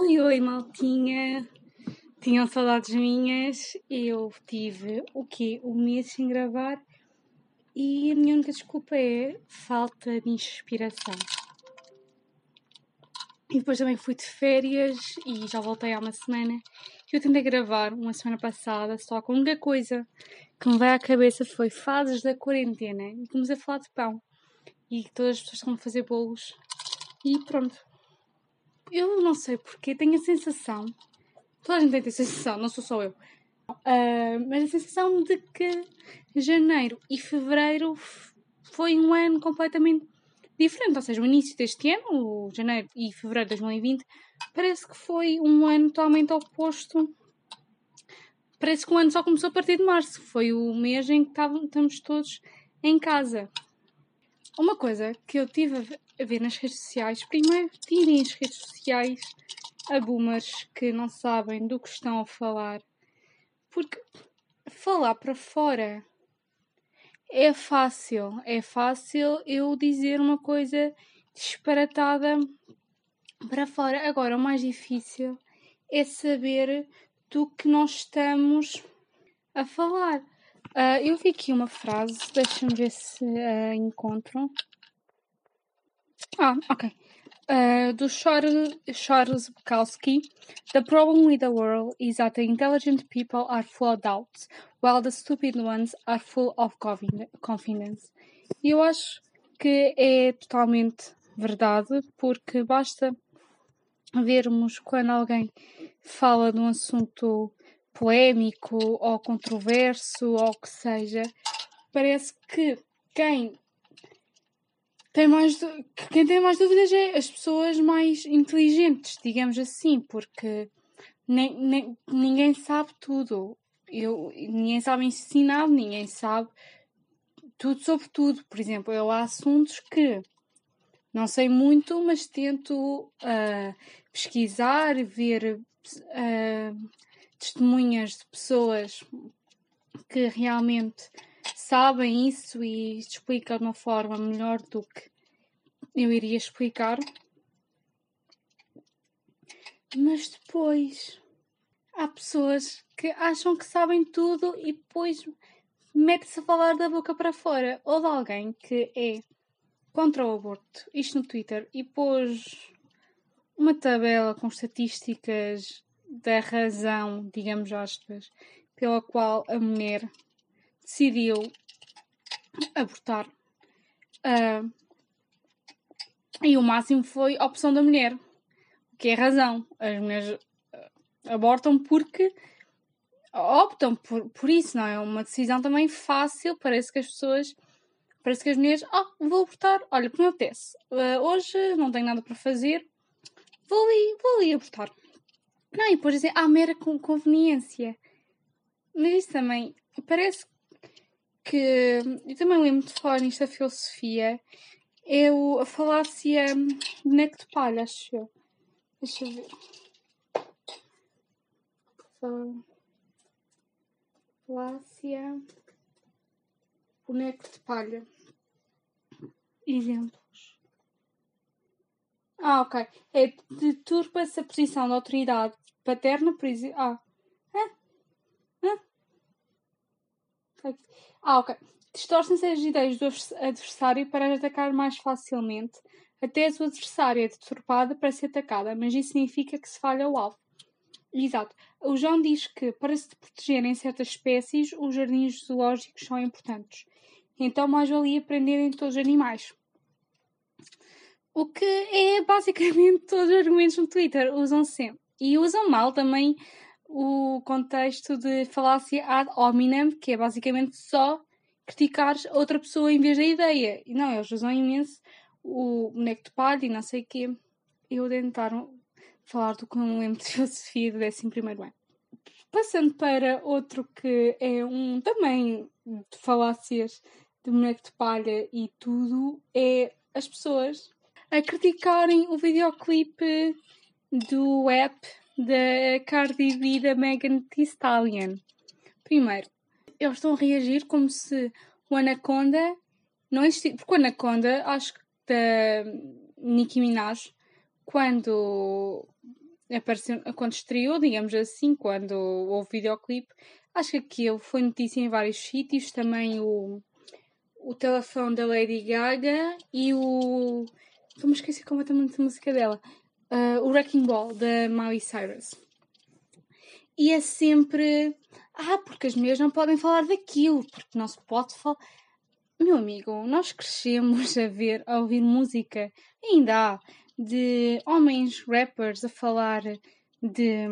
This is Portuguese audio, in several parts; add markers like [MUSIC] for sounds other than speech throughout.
Oi, oi, maltinha. Tinham saudades minhas. Eu tive o quê? Um mês sem gravar e a minha única desculpa é falta de inspiração. E depois também fui de férias e já voltei há uma semana. Eu tentei gravar uma semana passada, só a única coisa que me veio à cabeça foi fases da quarentena. E comecei a falar de pão. E todas as pessoas estão a fazer bolos. E pronto. Eu não sei porque, tenho a sensação. Toda a gente tem a sensação, não sou só eu. Uh, mas a sensação de que janeiro e fevereiro foi um ano completamente diferente. Ou seja, o início deste ano, janeiro e fevereiro de 2020, parece que foi um ano totalmente oposto. Parece que o ano só começou a partir de março. Foi o mês em que estávamos todos em casa. Uma coisa que eu tive a ver nas redes sociais, primeiro tirem as redes sociais a boomers que não sabem do que estão a falar. Porque falar para fora é fácil. É fácil eu dizer uma coisa disparatada para fora. Agora, o mais difícil é saber do que nós estamos a falar. Uh, eu vi aqui uma frase, deixa-me ver se uh, encontro. Ah, ok. Uh, do Charles, Bukowski. The problem with the world is that the intelligent people are full of doubts, while the stupid ones are full of confidence. Eu acho que é totalmente verdade, porque basta vermos quando alguém fala de um assunto polémico ou controverso ou o que seja, parece que quem tem mais quem tem mais dúvidas é as pessoas mais inteligentes, digamos assim, porque nem, nem, ninguém sabe tudo. Eu, ninguém sabe ensinar, ninguém sabe tudo sobre tudo. Por exemplo, eu há assuntos que não sei muito, mas tento uh, pesquisar, ver uh, testemunhas de pessoas que realmente sabem isso e explicam de uma forma melhor do que eu iria explicar. Mas depois há pessoas que acham que sabem tudo e depois metem-se a falar da boca para fora. Ou de alguém que é contra o aborto, isto no Twitter, e pôs uma tabela com estatísticas da razão, digamos aspas, pela qual a mulher decidiu abortar. Uh, e o máximo foi a opção da mulher, o que é razão. As mulheres ah, abortam porque optam por, por isso, não é? Uma decisão também fácil. Parece que as pessoas, parece que as mulheres, oh, vou abortar, olha, como acontece, uh, hoje não tenho nada para fazer, vou ali, vou ali abortar. Não, e depois dizer, ah, mera conveniência. Mas isso também parece que. Eu também lembro de falar nisto da filosofia. É o, a falácia boneco de palha, acho eu. Deixa eu ver. Falácia boneco de palha. Exemplos. Ah, ok. É deturpa-se a posição da autoridade paterna, por exemplo. Ah. Ah, ok. Distorcem-se as ideias do adversário para atacar mais facilmente, até a sua adversária é deturpada para ser atacada, mas isso significa que se falha o alvo. Exato. O João diz que, para se protegerem certas espécies, os jardins zoológicos são importantes. Então, mais valia prenderem todos os animais. O que é basicamente [LAUGHS] todos os argumentos no Twitter usam sempre. E usam mal também o contexto de falácia ad hominem, que é basicamente só criticar outra pessoa em vez da ideia. E não, eles usam imenso o boneco de palha e não sei o quê. Eu tentaram falar do que não lembro de [LAUGHS] filosofia do 11 ano. Passando para outro que é um também de falácias de boneco de palha e tudo, é as pessoas a criticarem o videoclipe do app da Cardi B da Megan Thee Stallion. Primeiro, eles estão a reagir como se o Anaconda não existisse. Porque o Anaconda, acho que da Nicki Minaj, quando apareceu, quando estreou, digamos assim, quando houve videoclipe, acho que aquilo foi notícia em vários sítios, também o, o telefone da Lady Gaga e o. Estou-me a esquecer completamente a música dela. Uh, o Wrecking Ball da Miley Cyrus. E é sempre. Ah, porque as mulheres não podem falar daquilo, porque não se pode falar. Meu amigo, nós crescemos a ver, a ouvir música, ainda há, de homens rappers a falar de,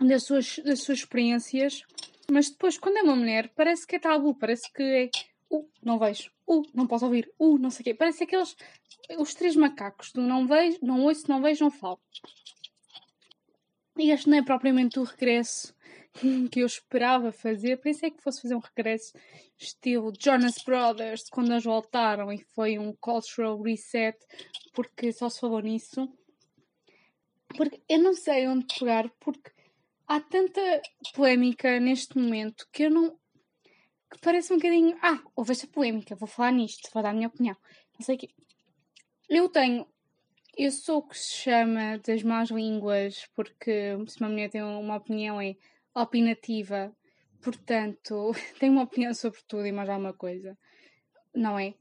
das, suas, das suas experiências, mas depois, quando é uma mulher, parece que é tabu, parece que é. Uh, não vejo, uh, não posso ouvir, uh, não sei o quê. Parece aqueles. Os três macacos do não vejo, não ouço, não vejo, não falo. E este não é propriamente o regresso [LAUGHS] que eu esperava fazer. Pensei que fosse fazer um regresso estilo Jonas Brothers, quando eles voltaram e foi um cultural reset, porque só se falou nisso. Porque eu não sei onde pegar, porque há tanta polémica neste momento que eu não. Que parece um bocadinho. Ah, houve esta polémica, vou falar nisto, vou dar a minha opinião. Não sei o quê. Eu tenho eu sou o que se chama das más línguas, porque se uma mulher tem uma opinião é opinativa, portanto, [LAUGHS] tem uma opinião sobre tudo e mais alguma coisa, não é?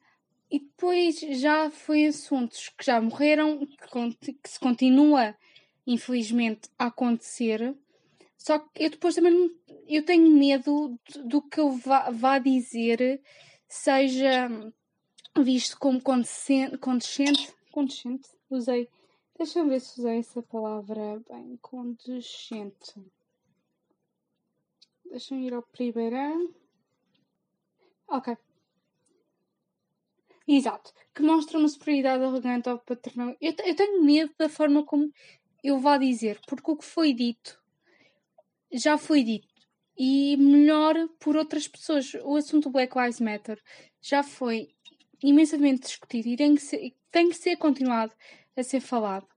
E depois já foi assuntos que já morreram, que, se continua, infelizmente, a acontecer. Só que eu depois também eu tenho medo do que eu vá, vá dizer seja visto como condescendente, condescendente, condescendente usei. Deixa-me ver se usei essa palavra bem. Condescente. Deixa-me ir ao primeiro. Ok. Exato. Que mostra uma superioridade arrogante ao paternal. Eu, eu tenho medo da forma como eu vá dizer, porque o que foi dito já foi dito. E melhor por outras pessoas. O assunto Black Lives Matter já foi imensamente discutido e tem que ser, tem que ser continuado a ser falado.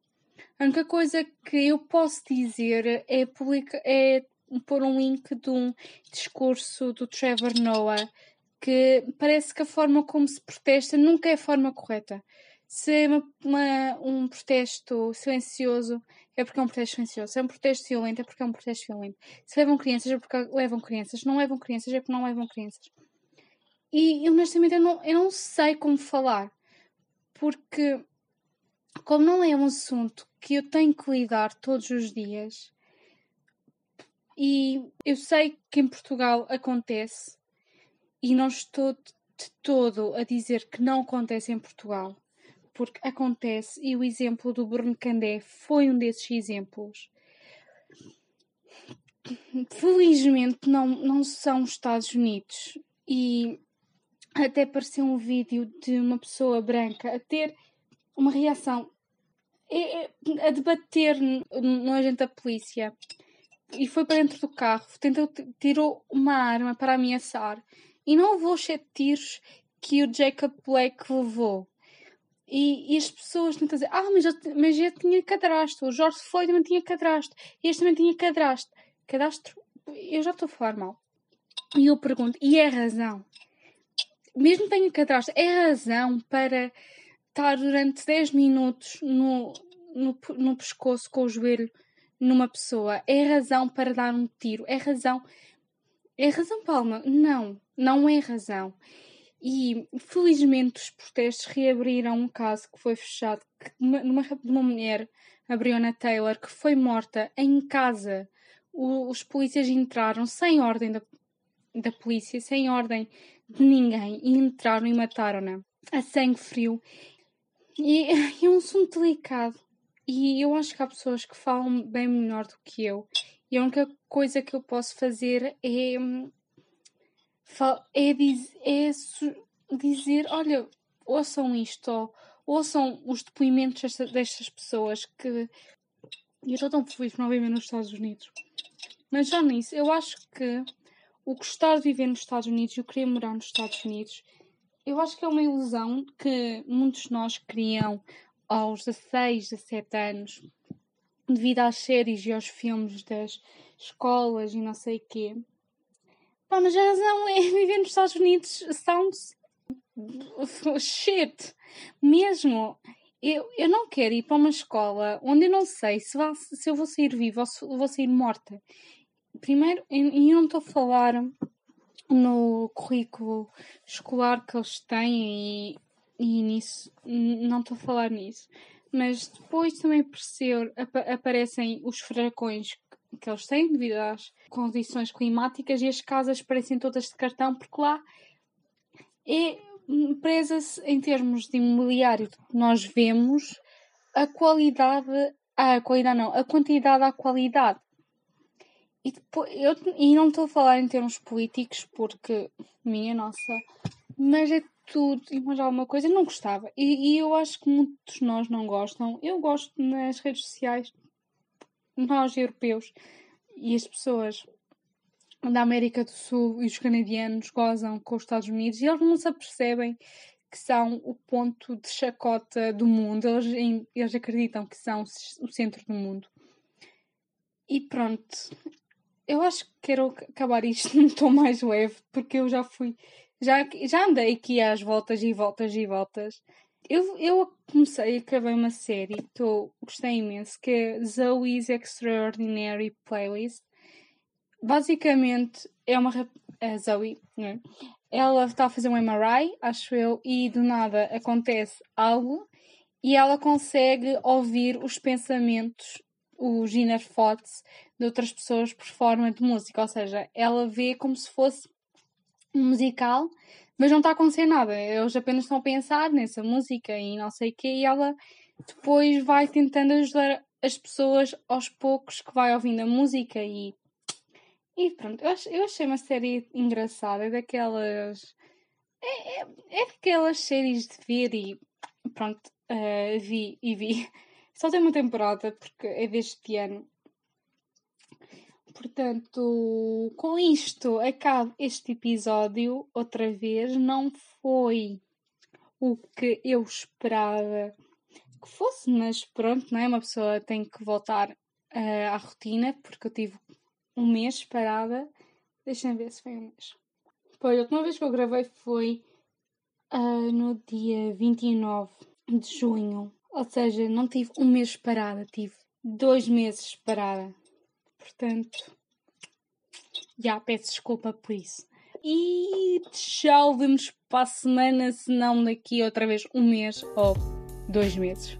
A única coisa que eu posso dizer é, publica, é pôr um link de um discurso do Trevor Noah que parece que a forma como se protesta nunca é a forma correta. Se é uma, uma, um protesto silencioso, é porque é um protesto silencioso. Se é um protesto violento, é porque é um protesto violento. Se levam crianças, é porque levam crianças. Se não levam crianças, é porque não levam crianças. E honestamente eu não, eu não sei como falar. Porque como não é um assunto que eu tenho que lidar todos os dias, e eu sei que em Portugal acontece, e não estou de todo a dizer que não acontece em Portugal, porque acontece, e o exemplo do Bruno Candé foi um desses exemplos. Felizmente não, não são os Estados Unidos, e até apareceu um vídeo de uma pessoa branca a ter uma reação é, é, a debater no agente da polícia e foi para dentro do carro, tentou, tirou uma arma para ameaçar e não levou os sete tiros que o Jacob Black levou. E, e as pessoas tentam dizer: Ah, mas eu, mas eu tinha cadastro, o George Floyd também tinha cadastro, este também tinha cadastro. Cadastro, eu já estou a falar mal. E eu pergunto: e é razão? Mesmo que tenha cadastro, é razão para estar durante 10 minutos no, no, no pescoço com o joelho numa pessoa é razão para dar um tiro. É razão. É razão, Palma? Não, não é razão. E felizmente os protestos reabriram um caso que foi fechado que uma, uma mulher, a Breonna Taylor, que foi morta em casa. O, os polícias entraram sem ordem da, da polícia, sem ordem de ninguém, e entraram e mataram-na a sangue frio. E [LAUGHS] é um assunto delicado. E eu acho que há pessoas que falam bem melhor do que eu. E a única coisa que eu posso fazer é. É, diz, é dizer: olha, ouçam isto, ou ouçam os depoimentos desta, destas pessoas que. Eu estou tão feliz por não viver nos Estados Unidos. Mas já nisso, eu acho que o gostar de viver nos Estados Unidos e o querer morar nos Estados Unidos eu acho que é uma ilusão que muitos de nós criam aos 16, 17 anos, devido às séries e aos filmes das escolas e não sei o quê. Pá, mas a razão é [LAUGHS] viver nos Estados Unidos sounds [LAUGHS] shit. Mesmo. eu, eu não quero ir para uma escola onde eu não sei se, vá, se eu vou sair viva ou se vou sair morta. Primeiro, e eu não estou a falar no currículo escolar que eles têm e, e nisso, não estou a falar nisso. Mas depois também aparecer, ap aparecem os furacões que eles têm devido às condições climáticas e as casas parecem todas de cartão porque lá é presa-se em termos de imobiliário nós vemos a qualidade, a qualidade não, a quantidade à qualidade. E, depois, eu, e não estou a falar em termos políticos porque, minha nossa, mas é tudo e mais alguma coisa, não gostava. E, e eu acho que muitos de nós não gostam. Eu gosto nas redes sociais, nós europeus e as pessoas da América do Sul e os canadianos gozam com os Estados Unidos e eles não se apercebem que são o ponto de chacota do mundo. Eles, eles acreditam que são o centro do mundo. E pronto. Eu acho que quero acabar isto [LAUGHS] num tom mais leve, porque eu já fui. Já, já andei aqui às voltas e voltas e voltas. Eu, eu comecei, acabei uma série que gostei imenso, que é Zoe's Extraordinary Playlist basicamente é uma a Zoe, né? ela está a fazer um MRI, acho eu, e do nada acontece algo e ela consegue ouvir os pensamentos, os inner thoughts de outras pessoas por forma de música, ou seja, ela vê como se fosse um musical, mas não está a acontecer nada, eles apenas estão a pensar nessa música e não sei o quê, e ela depois vai tentando ajudar as pessoas aos poucos que vai ouvindo a música e e pronto, eu, eu achei uma série engraçada, é daquelas. É, é, é daquelas séries de ver e pronto, uh, vi e vi. [LAUGHS] Só tem uma temporada porque é deste ano. Portanto, com isto acaba este episódio outra vez. Não foi o que eu esperava que fosse, mas pronto, não é? Uma pessoa tem que voltar uh, à rotina porque eu tive um mês parada. Deixem ver se foi um mês. Pois, a última vez que eu gravei foi uh, no dia 29 de junho. Ou seja, não tive um mês parada, tive dois meses parada. Portanto, já peço desculpa por isso. E tchau, vemos para a semana, se não daqui outra vez um mês ou dois meses.